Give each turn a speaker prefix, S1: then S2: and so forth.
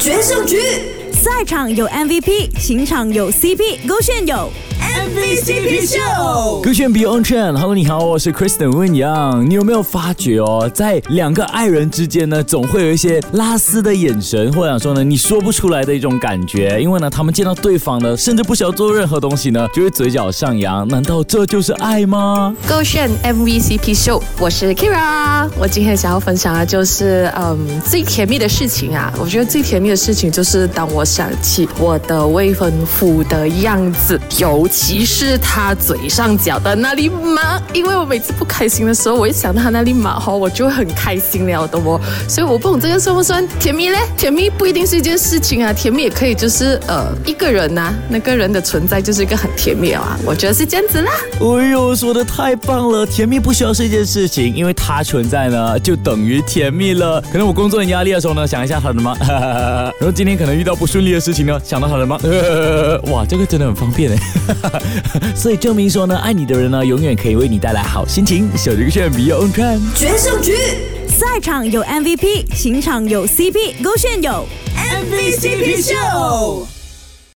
S1: 决胜局，
S2: 赛场有 MVP，情场有 CP，勾选有。
S1: MVCp 秀，
S3: 歌炫 Beyond Trend，Hello，你好，我是 Kristen 温阳。你有没有发觉哦，在两个爱人之间呢，总会有一些拉丝的眼神，或者说呢，你说不出来的一种感觉。因为呢，他们见到对方呢，甚至不需要做任何东西呢，就会嘴角上扬。难道这就是爱吗？
S4: 歌炫 MVCp 秀，我是 Kira。我今天想要分享的就是，嗯，最甜蜜的事情啊。我觉得最甜蜜的事情就是当我想起我的未婚夫的样子，尤其。其是他嘴上讲的那粒麻，因为我每次不开心的时候，我一想到他那粒麻哈，我就很开心了的哦。所以我不懂这个算不算甜蜜嘞？甜蜜不一定是一件事情啊，甜蜜也可以就是呃一个人呐，那个人的存在就是一个很甜蜜啊。我觉得是这样子啦。
S3: 哎呦，说的太棒了！甜蜜不需要是一件事情，因为它存在呢，就等于甜蜜了。可能我工作很压力的时候呢，想一下他的吗？然后今天可能遇到不顺利的事情呢，想到他的吗？哇，这个真的很方便哎。所以证明说呢，爱你的人呢，永远可以为你带来好心情。小这个炫 Beyond Trend
S1: 决胜局，
S2: 赛场有 MVP，情场有 CP，勾炫有
S1: MVCp 秀。